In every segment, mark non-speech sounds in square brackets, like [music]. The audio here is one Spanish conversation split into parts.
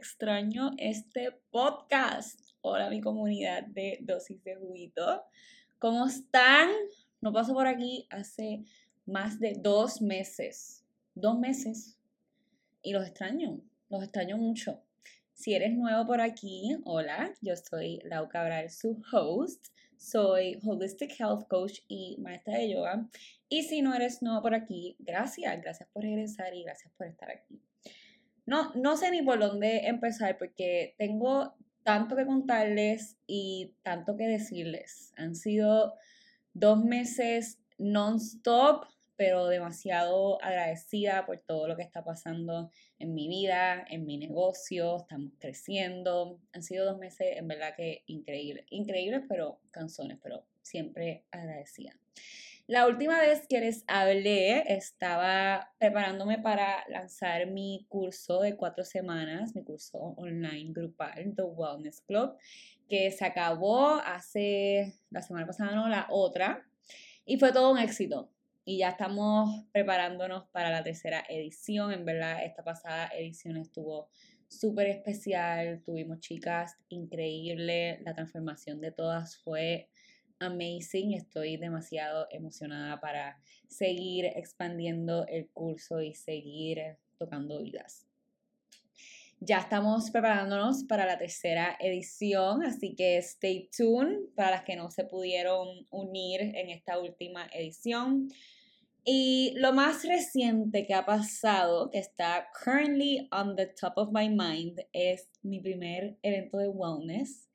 extraño este podcast. Hola mi comunidad de dosis de juguito. ¿Cómo están? No paso por aquí hace más de dos meses. Dos meses. Y los extraño, los extraño mucho. Si eres nuevo por aquí, hola, yo soy Lau Cabral, su host. Soy Holistic Health Coach y maestra de yoga. Y si no eres nuevo por aquí, gracias, gracias por regresar y gracias por estar aquí. No, no sé ni por dónde empezar porque tengo tanto que contarles y tanto que decirles. Han sido dos meses non-stop, pero demasiado agradecida por todo lo que está pasando en mi vida, en mi negocio, estamos creciendo. Han sido dos meses en verdad que increíbles, increíbles, pero canzones, pero siempre agradecida. La última vez que les hablé, estaba preparándome para lanzar mi curso de cuatro semanas, mi curso online grupal, The Wellness Club, que se acabó hace la semana pasada, no, la otra, y fue todo un éxito. Y ya estamos preparándonos para la tercera edición. En verdad, esta pasada edición estuvo súper especial. Tuvimos chicas increíbles. La transformación de todas fue amazing. Estoy demasiado emocionada para seguir expandiendo el curso y seguir tocando vidas. Ya estamos preparándonos para la tercera edición, así que stay tuned para las que no se pudieron unir en esta última edición. Y lo más reciente que ha pasado, que está currently on the top of my mind, es mi primer evento de wellness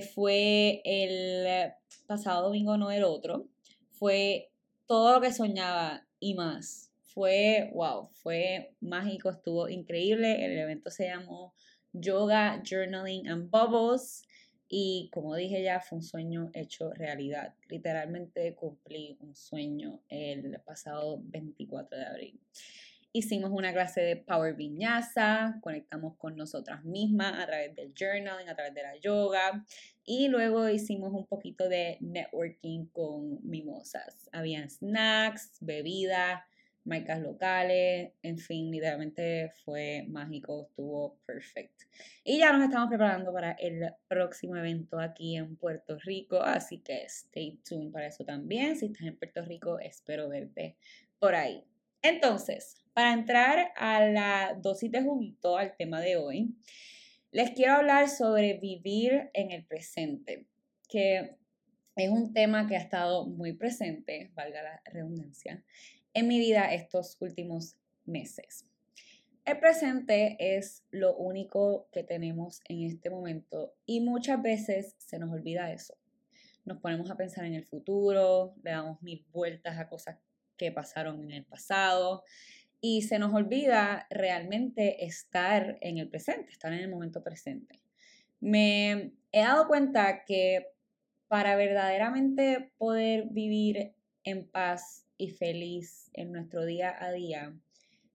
fue el pasado domingo, no el otro, fue todo lo que soñaba y más. Fue, wow, fue mágico, estuvo increíble. El evento se llamó Yoga, Journaling and Bubbles. Y como dije ya, fue un sueño hecho realidad. Literalmente cumplí un sueño el pasado 24 de abril. Hicimos una clase de Power Vinyasa, conectamos con nosotras mismas a través del journaling, a través de la yoga y luego hicimos un poquito de networking con mimosas. Habían snacks, bebida, marcas locales, en fin, literalmente fue mágico, estuvo perfecto. Y ya nos estamos preparando para el próximo evento aquí en Puerto Rico, así que stay tuned para eso también. Si estás en Puerto Rico, espero verte por ahí. Entonces, para entrar a la dosis de juguito, al tema de hoy, les quiero hablar sobre vivir en el presente, que es un tema que ha estado muy presente, valga la redundancia, en mi vida estos últimos meses. El presente es lo único que tenemos en este momento y muchas veces se nos olvida eso. Nos ponemos a pensar en el futuro, le damos mil vueltas a cosas que pasaron en el pasado y se nos olvida realmente estar en el presente, estar en el momento presente. Me he dado cuenta que para verdaderamente poder vivir en paz y feliz en nuestro día a día,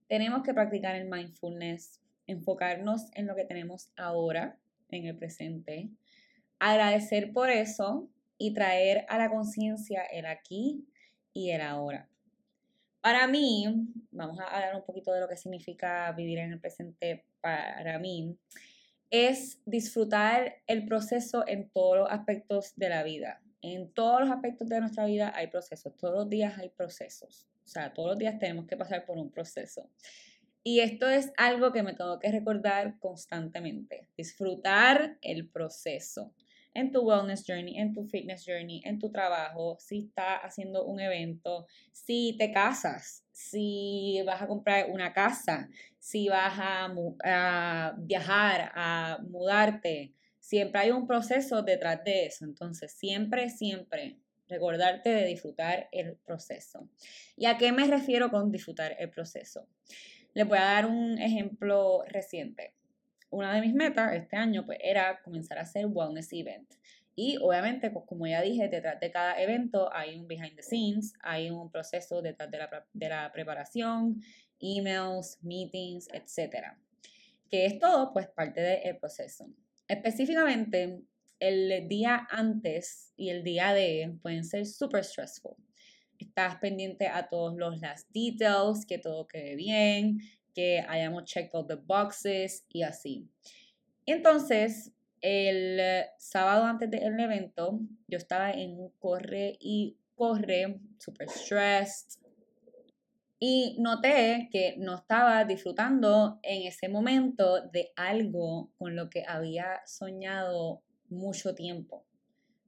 tenemos que practicar el mindfulness, enfocarnos en lo que tenemos ahora, en el presente, agradecer por eso y traer a la conciencia el aquí y el ahora. Para mí, vamos a hablar un poquito de lo que significa vivir en el presente para mí, es disfrutar el proceso en todos los aspectos de la vida. En todos los aspectos de nuestra vida hay procesos, todos los días hay procesos. O sea, todos los días tenemos que pasar por un proceso. Y esto es algo que me tengo que recordar constantemente, disfrutar el proceso en tu wellness journey, en tu fitness journey, en tu trabajo, si estás haciendo un evento, si te casas, si vas a comprar una casa, si vas a, viajar, a mudarte. Siempre hay un proceso detrás de eso. Entonces, siempre, siempre recordarte de disfrutar el proceso. ¿Y a qué me refiero con disfrutar el proceso? Les voy a dar un ejemplo reciente una de mis metas este año pues, era comenzar a hacer wellness event. Y obviamente, pues, como ya dije, detrás de cada evento hay un behind the scenes, hay un proceso detrás de la, de la preparación, emails, meetings, etc. Que es todo, pues, parte del proceso. Específicamente, el día antes y el día de pueden ser super stressful. Estás pendiente a todos los last details, que todo quede bien, que hayamos checked all the boxes y así. Entonces, el sábado antes del evento, yo estaba en un corre y corre, super stressed, y noté que no estaba disfrutando en ese momento de algo con lo que había soñado mucho tiempo.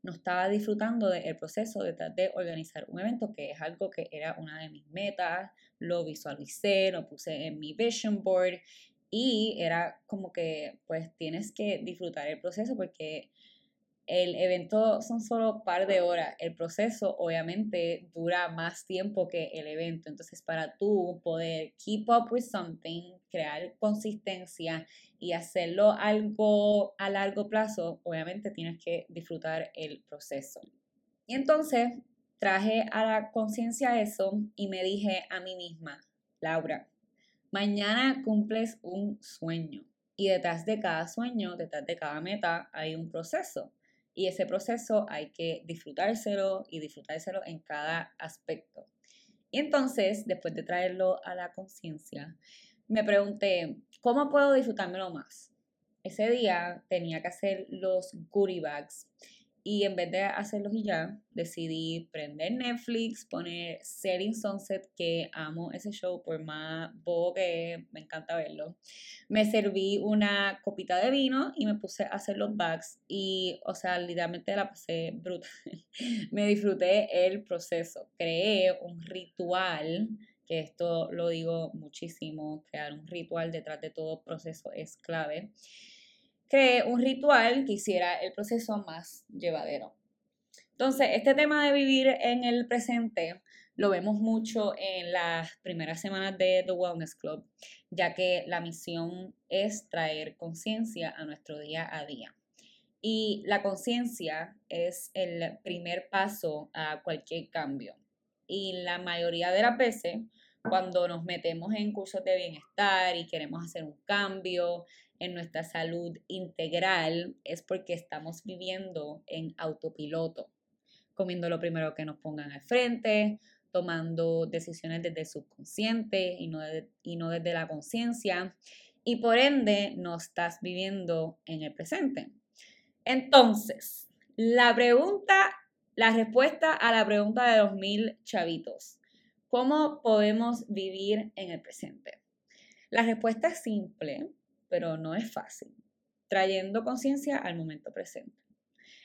No estaba disfrutando del proceso de, de organizar un evento, que es algo que era una de mis metas. Lo visualicé, lo puse en mi vision board y era como que pues tienes que disfrutar el proceso porque el evento son solo par de horas. El proceso obviamente dura más tiempo que el evento. Entonces, para tú poder keep up with something, crear consistencia y hacerlo algo a largo plazo, obviamente tienes que disfrutar el proceso. Y entonces traje a la conciencia eso y me dije a mí misma, Laura, mañana cumples un sueño. Y detrás de cada sueño, detrás de cada meta, hay un proceso. Y ese proceso hay que disfrutárselo y disfrutárselo en cada aspecto. Y entonces, después de traerlo a la conciencia, me pregunté, ¿cómo puedo disfrutármelo más? Ese día tenía que hacer los goodie bags y en vez de hacerlos y ya, decidí prender Netflix, poner Setting Sunset, que amo ese show por más bobo que me encanta verlo. Me serví una copita de vino y me puse a hacer los bags y, o sea, literalmente la pasé brutal. [laughs] me disfruté el proceso. Creé un ritual, que esto lo digo muchísimo, crear un ritual detrás de todo proceso es clave creé un ritual que hiciera el proceso más llevadero. Entonces, este tema de vivir en el presente lo vemos mucho en las primeras semanas de The Wellness Club, ya que la misión es traer conciencia a nuestro día a día. Y la conciencia es el primer paso a cualquier cambio. Y la mayoría de las veces, cuando nos metemos en cursos de bienestar y queremos hacer un cambio, en nuestra salud integral es porque estamos viviendo en autopiloto, comiendo lo primero que nos pongan al frente, tomando decisiones desde el subconsciente y no, y no desde la conciencia, y por ende no estás viviendo en el presente. Entonces, la pregunta, la respuesta a la pregunta de los mil chavitos, ¿cómo podemos vivir en el presente? La respuesta es simple pero no es fácil, trayendo conciencia al momento presente,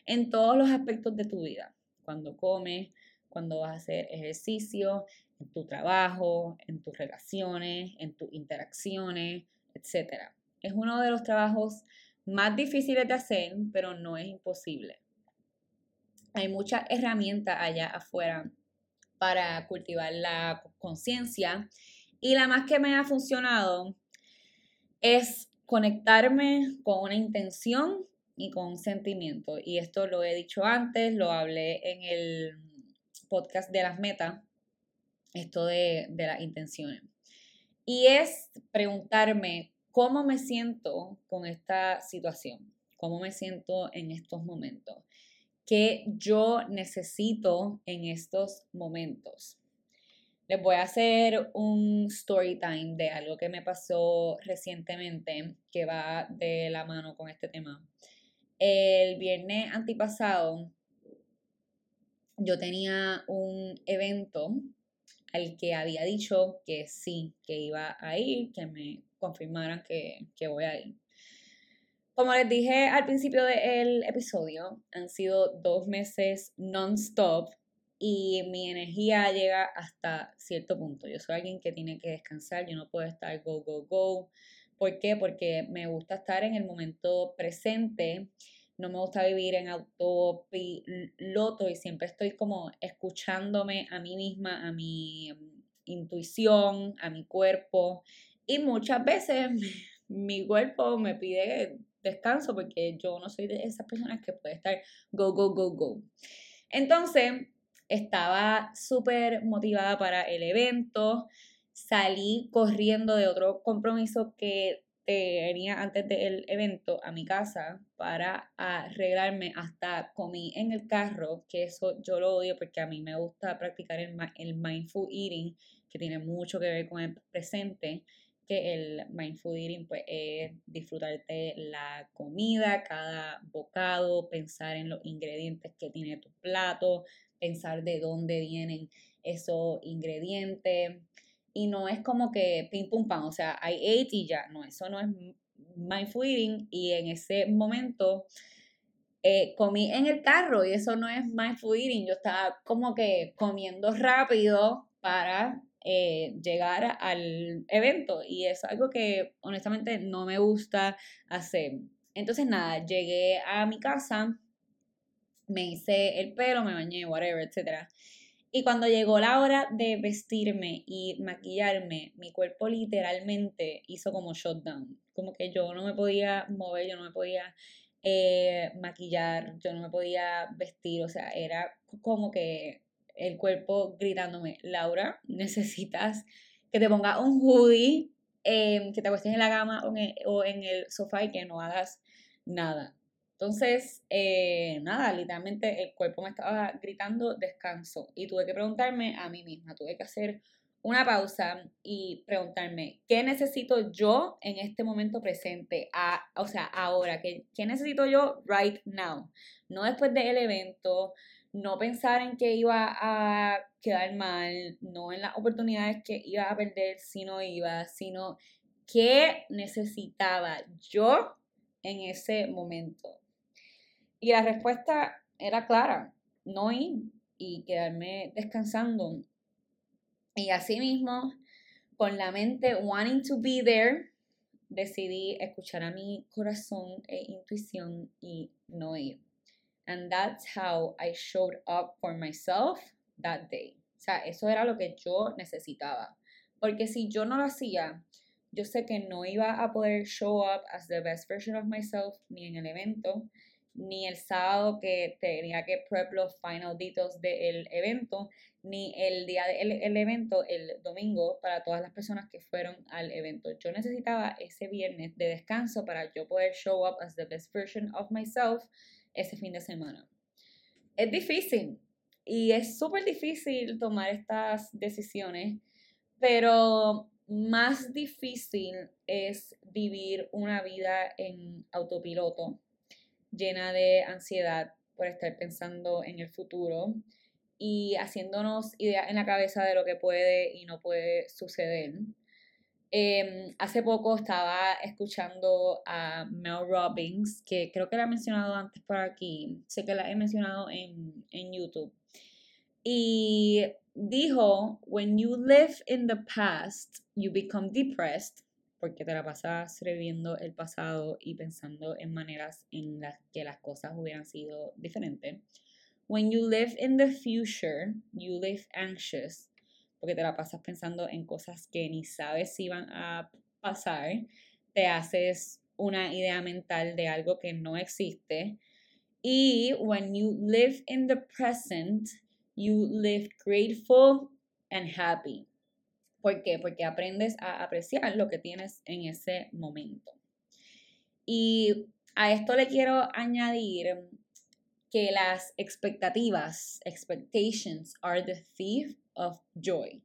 en todos los aspectos de tu vida, cuando comes, cuando vas a hacer ejercicio, en tu trabajo, en tus relaciones, en tus interacciones, etc. Es uno de los trabajos más difíciles de hacer, pero no es imposible. Hay muchas herramientas allá afuera para cultivar la conciencia y la más que me ha funcionado es conectarme con una intención y con un sentimiento. Y esto lo he dicho antes, lo hablé en el podcast de las metas, esto de, de las intenciones. Y es preguntarme cómo me siento con esta situación, cómo me siento en estos momentos, qué yo necesito en estos momentos. Les voy a hacer un story time de algo que me pasó recientemente que va de la mano con este tema. El viernes antipasado yo tenía un evento al que había dicho que sí, que iba a ir, que me confirmaran que, que voy a ir. Como les dije al principio del episodio, han sido dos meses non-stop y mi energía llega hasta cierto punto. Yo soy alguien que tiene que descansar, yo no puedo estar go, go, go. ¿Por qué? Porque me gusta estar en el momento presente, no me gusta vivir en autopiloto y siempre estoy como escuchándome a mí misma, a mi mm, intuición, a mi cuerpo. Y muchas veces [laughs] mi cuerpo me pide descanso porque yo no soy de esas personas que puede estar go, go, go, go. Entonces, estaba súper motivada para el evento. Salí corriendo de otro compromiso que tenía antes del evento a mi casa para arreglarme. Hasta comí en el carro, que eso yo lo odio porque a mí me gusta practicar el, el mindful eating, que tiene mucho que ver con el presente. que el mindful eating pues, es disfrutarte la comida, cada bocado, pensar en los ingredientes que tiene tu plato, pensar de dónde vienen esos ingredientes. Y no es como que pim pum pam, o sea, I ate y ya, no, eso no es mindful eating. Y en ese momento eh, comí en el carro y eso no es mindful eating, yo estaba como que comiendo rápido para eh, llegar al evento y es algo que honestamente no me gusta hacer. Entonces nada, llegué a mi casa, me hice el pelo, me bañé, whatever, etc. Y cuando llegó la hora de vestirme y maquillarme, mi cuerpo literalmente hizo como shutdown. Como que yo no me podía mover, yo no me podía eh, maquillar, yo no me podía vestir, o sea, era como que el cuerpo gritándome, Laura, necesitas que te ponga un hoodie, em, que te acuestes en la cama o en, el, sofá y que no hagas nada. Entonces, eh, nada, literalmente el cuerpo me estaba gritando descanso y tuve que preguntarme a mí misma, tuve que hacer una pausa y preguntarme, ¿qué necesito yo en este momento presente? o sea, ahora, ¿qué, ¿qué necesito yo right now? No después del evento, no pensar en que iba a quedar mal, no en las oportunidades que iba a perder si no iba, sino qué necesitaba yo en ese momento. Y la respuesta era clara, no ir y quedarme descansando. Y así mismo, con la mente wanting to be there, decidí escuchar a mi corazón e intuición y no ir. And that's how I showed up for myself that day. O sea, eso era lo que yo necesitaba. Porque si yo no lo hacía, yo sé que no iba a poder show up as the best version of myself ni en el evento, ni el sábado que tenía que prep los final details del evento, ni el día del evento, el domingo, para todas las personas que fueron al evento. Yo necesitaba ese viernes de descanso para yo poder show up as the best version of myself ese fin de semana. Es difícil y es súper difícil tomar estas decisiones, pero más difícil es vivir una vida en autopiloto, llena de ansiedad por estar pensando en el futuro y haciéndonos ideas en la cabeza de lo que puede y no puede suceder. Em, hace poco estaba escuchando a Mel Robbins, que creo que la he mencionado antes por aquí, sé que la he mencionado en, en YouTube. Y dijo, when you live in the past, you become depressed, porque te la pasas reviviendo el pasado y pensando en maneras en las que las cosas hubieran sido diferentes. When you live in the future, you live anxious, porque te la pasas pensando en cosas que ni sabes si van a pasar, te haces una idea mental de algo que no existe. Y when you live in the present, you live grateful and happy. ¿Por qué? Porque aprendes a apreciar lo que tienes en ese momento. Y a esto le quiero añadir que las expectativas, expectations, are the thief of joy.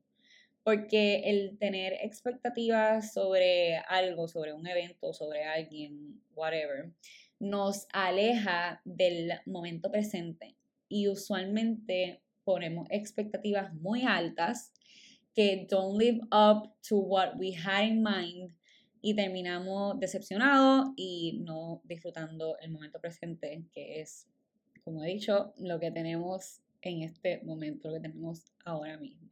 Porque el tener expectativas sobre algo, sobre un evento, sobre alguien, whatever, nos aleja del momento presente. Y usualmente ponemos expectativas muy altas que don't live up to what we had in mind y terminamos decepcionados y no disfrutando el momento presente, que es, como he dicho, lo que tenemos en este momento, lo que tenemos ahora mismo.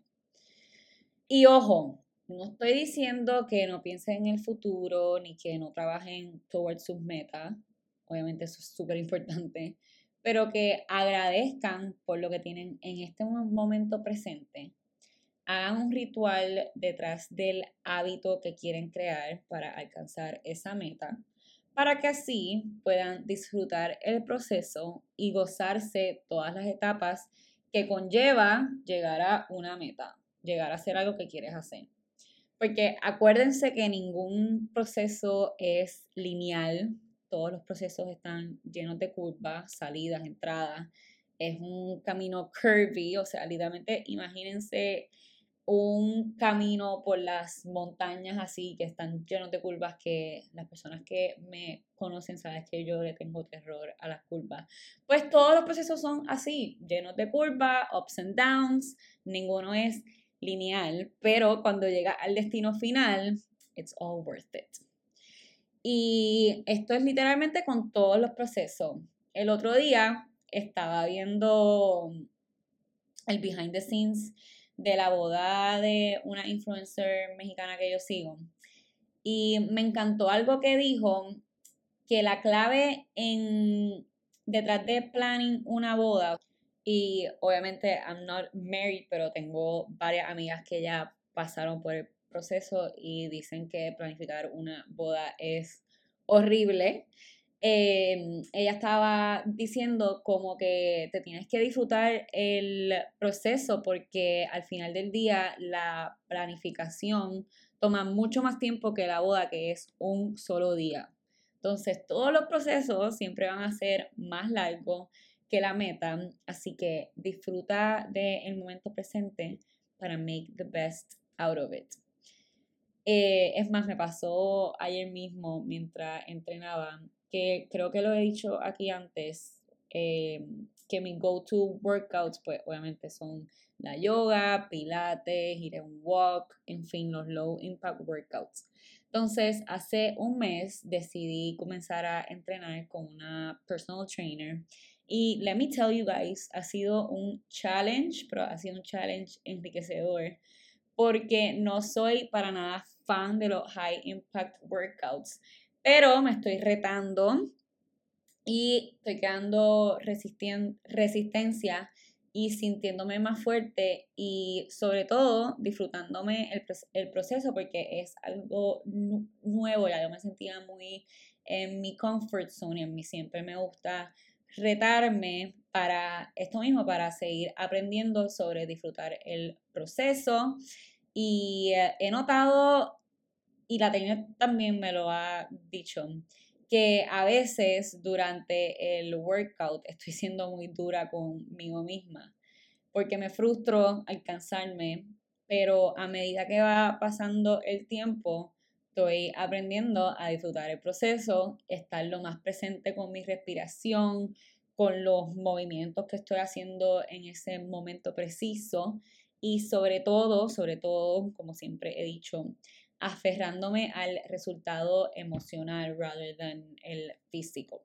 Y ojo, no estoy diciendo que no piensen en el futuro ni que no trabajen towards sus metas, obviamente eso es súper importante, pero que agradezcan por lo que tienen en este momento presente. Hagan un ritual detrás del hábito que quieren crear para alcanzar esa meta, para que así puedan disfrutar el proceso y gozarse todas las etapas que conlleva llegar a una meta, llegar a hacer algo que quieres hacer. Porque acuérdense que ningún proceso es lineal, todos los procesos están llenos de curvas, salidas, entradas, es un camino curvy, o sea, literalmente imagínense un camino por las montañas así que están llenos de curvas que las personas que me conocen saben que yo le tengo terror a las curvas. Pues todos los procesos son así, llenos de curvas, ups and downs, ninguno es lineal, pero cuando llega al destino final, it's all worth it. Y esto es literalmente con todos los procesos. El otro día estaba viendo el behind the scenes de la boda de una influencer mexicana que yo sigo. Y me encantó algo que dijo, que la clave en detrás de planning una boda, y obviamente I'm not married, pero tengo varias amigas que ya pasaron por el proceso y dicen que planificar una boda es horrible. Em, ella estaba diciendo como que te tienes que disfrutar el proceso porque al final del día la planificación toma mucho más tiempo que la boda, que es un solo día. Entonces, todos los procesos siempre van a ser más largos que la meta, así que disfruta del momento presente para make the best out of it. Eh, es más, me pasó ayer mismo mientras entrenaba que creo que lo he dicho aquí antes, eh, que mis go-to workouts, pues obviamente son la yoga, pilates, ir un walk, en fin, los low impact workouts. Entonces, hace un mes decidí comenzar a entrenar con una personal trainer. Y let me tell you guys, ha sido un challenge, pero ha sido un challenge enriquecedor, porque no soy para nada fan de los high impact workouts. Pero me estoy retando y estoy creando resistencia y sintiéndome más fuerte y sobre todo disfrutándome el, proceso porque es algo nuevo, ya yo me sentía muy en mi comfort zone y a mí siempre me gusta retarme para esto mismo, para seguir aprendiendo sobre disfrutar el proceso. Y he notado y la técnica también me lo ha dicho, que a veces durante el workout estoy siendo muy dura conmigo misma, porque me frustro al cansarme, pero a medida que va pasando el tiempo, estoy aprendiendo a disfrutar el proceso, estar lo más presente con mi respiración, con los movimientos que estoy haciendo en ese momento preciso y sobre todo, sobre todo, como siempre he dicho, aferrándome al resultado emocional rather than el físico.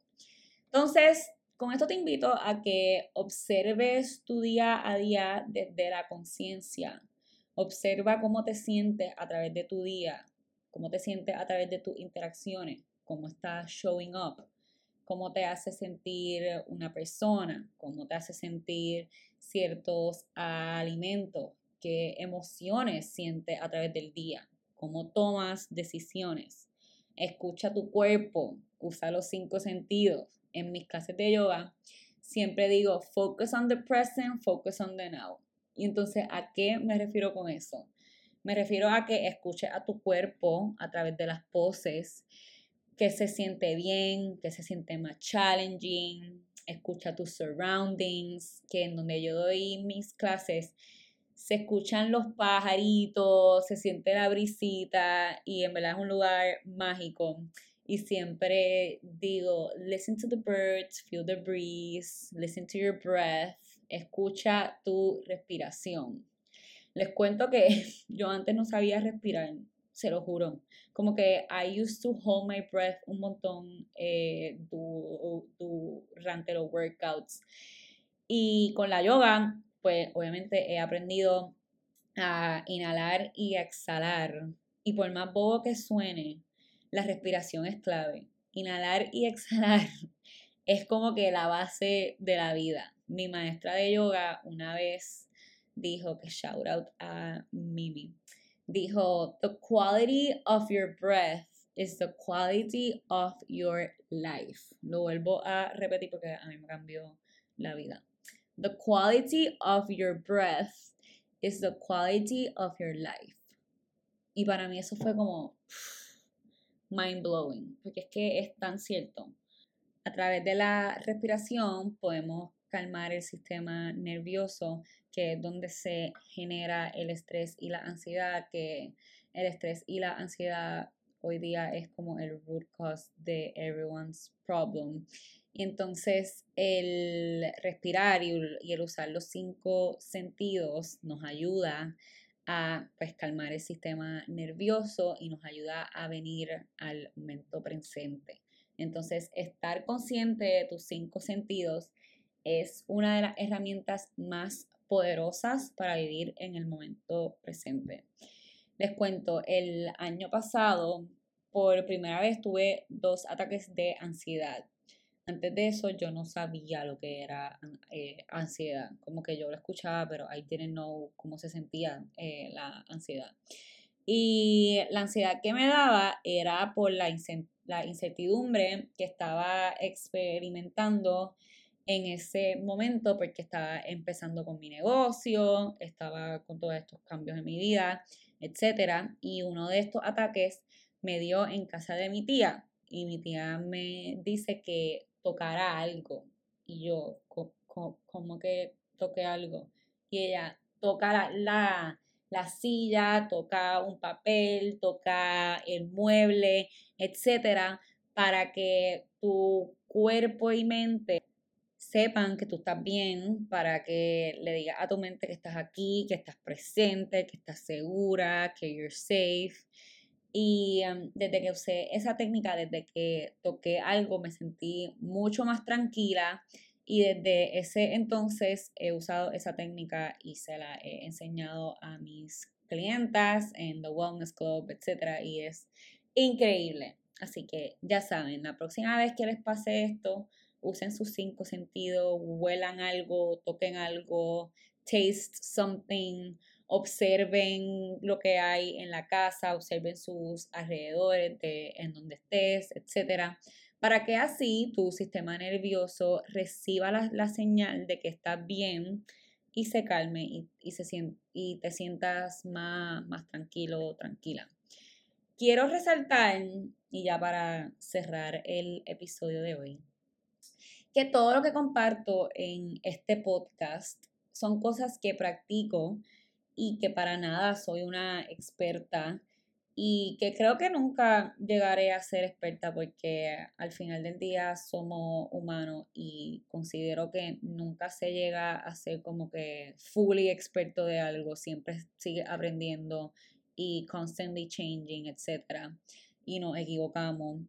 Entonces, con esto te invito a que observes tu día a día desde la conciencia. Observa cómo te sientes a través de tu día, cómo te sientes a través de tus interacciones, cómo estás showing up, cómo te hace sentir una persona, cómo te hace sentir ciertos alimentos, qué emociones sientes a través del día cómo tomas decisiones. Escucha tu cuerpo, usa los cinco sentidos. En mis clases de yoga siempre digo, focus on the present, focus on the now. Y entonces, ¿a qué me refiero con eso? Me refiero a que escuche a tu cuerpo a través de las poses, que se siente bien, que se siente más challenging, escucha tus surroundings, que en donde yo doy mis clases se escuchan los pajaritos, se siente la brisita y en verdad es un lugar mágico. Y siempre digo, listen to the birds, feel the breeze, listen to your breath, escucha tu respiración. Les cuento que [laughs] yo antes no sabía respirar, se lo juro. Como que I used to hold my breath un montón eh, durante los workouts. Y con la yoga pues obviamente he aprendido a inhalar y exhalar. Y por más bobo que suene, la respiración es clave. Inhalar y [laughs] exhalar es como que la base de la vida. Mi maestra de yoga una vez dijo que shout out a Mimi. Dijo, the quality of your breath is the quality of your life. Lo vuelvo a repetir porque a mí me cambió la vida. The quality of your breath is the quality of your life. Y para mí eso fue como mind blowing, porque es que es tan cierto. A través de la respiración podemos calmar el sistema nervioso, que es donde se genera el estrés y la ansiedad, que el estrés y la ansiedad hoy día es como el root cause de everyone's problem. Y entonces el respirar y, el usar los cinco sentidos nos ayuda a pues, calmar el sistema nervioso y nos ayuda a venir al momento presente. Entonces, estar consciente de tus cinco sentidos es una de las herramientas más poderosas para vivir en el momento presente. Les cuento, el año pasado, por primera vez tuve dos ataques de ansiedad. Antes de eso yo no sabía lo que era eh, ansiedad, como que yo lo escuchaba, pero I didn't know cómo se sentía eh, la ansiedad. Y la ansiedad que me daba era por la, la incertidumbre que estaba experimentando en ese momento porque estaba empezando con mi negocio, estaba con todos estos cambios en mi vida, etc. Y uno de estos ataques me dio en casa de mi tía y mi tía me dice que tocara algo y yo como que toqué algo y ella toca la la silla, toca un papel, toca el mueble, etcétera, para que tu cuerpo y mente sepan que tú estás bien, para que le digas a tu mente que estás aquí, que estás presente, que estás segura, que you're safe. Y um, desde que usé esa técnica, desde que toqué algo, me sentí mucho más tranquila y desde ese entonces he usado esa técnica y se la he enseñado a mis clientas en The Wellness Club, etc. Y es increíble. Así que ya saben, la próxima vez que les pase esto, usen sus cinco sentidos, huelan algo, toquen algo, taste something, observen lo que hay en la casa, observen sus alrededores, de, en donde estés, etcétera para que así tu sistema nervioso reciba la, señal de que estás bien y se calme y, se, y te sientas más, más tranquilo o tranquila. Quiero resaltar, y ya para cerrar el episodio de hoy, que todo lo que comparto en este podcast son cosas que practico y que para nada soy una experta y que creo que nunca llegaré a ser experta porque al final del día somos humanos y considero que nunca se llega a ser como que fully experto de algo, siempre sigue aprendiendo y constantly changing, etc. Y nos equivocamos.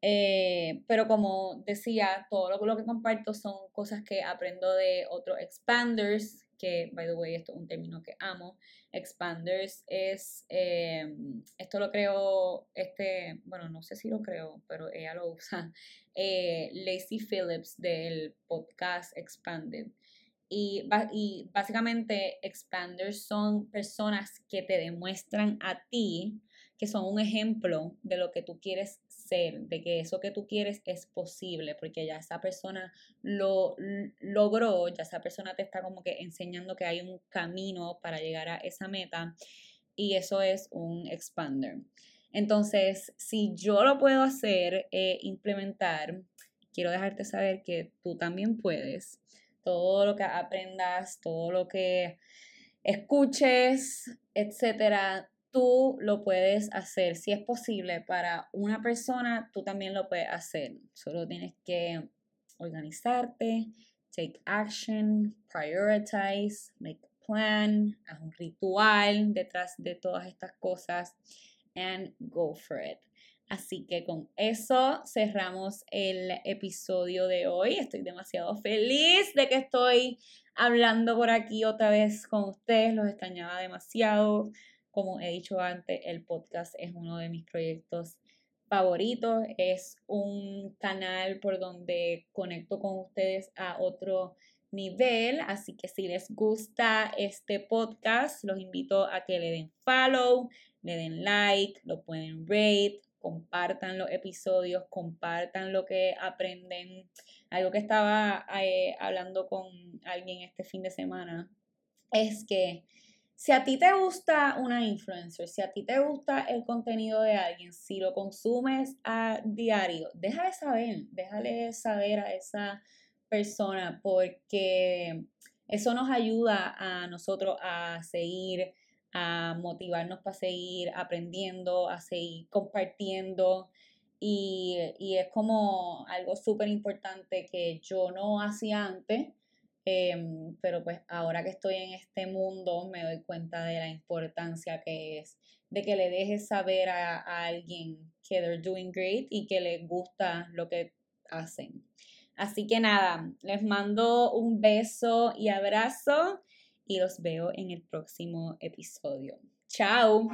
Eh, pero como decía, todo lo, lo que comparto son cosas que aprendo de otros expanders que, by the way, esto es un término que amo. Expanders es, em, esto lo creo, este, bueno, no sé si lo creo, pero ella lo usa, [laughs] eh, Lacey Phillips del podcast Expanded. Y, y básicamente, expanders son personas que te demuestran a ti que son un ejemplo de lo que tú quieres de que eso que tú quieres es posible, porque ya esa persona lo logró, ya esa persona te está como que enseñando que hay un camino para llegar a esa meta y eso es un expander. Entonces, si yo lo puedo hacer, e implementar, quiero dejarte saber que tú también puedes. Todo lo que aprendas, todo lo que escuches, etcétera, tú lo puedes hacer. Si es posible para una persona, tú también lo puedes hacer. Solo tienes que organizarte, take action, prioritize, make a plan, haz un ritual detrás de todas estas cosas and go for it. Así que con eso cerramos el episodio de hoy. Estoy demasiado feliz de que estoy hablando por aquí otra vez con ustedes. Los extrañaba demasiado. Como he dicho antes, el podcast es uno de mis proyectos favoritos. Es un canal por donde conecto con ustedes a otro nivel. Así que si les gusta este podcast, los invito a que le den follow, le den like, lo pueden rate, compartan los episodios, compartan lo que aprenden. Algo que estaba eh, hablando con alguien este fin de semana es que si a ti te gusta una influencer, si a ti te gusta el contenido de alguien, si lo consumes a diario, déjale saber, déjale saber a esa persona porque eso nos ayuda a nosotros a seguir, a motivarnos para seguir aprendiendo, a seguir compartiendo. Y, es como algo súper importante que yo no hacía antes, em, pero pues ahora que estoy en este mundo me doy cuenta de la importancia que es de que le dejes saber a, a alguien que they're doing great y que les gusta lo que hacen. Así que nada, les mando un beso y abrazo y los veo en el próximo episodio. Chao.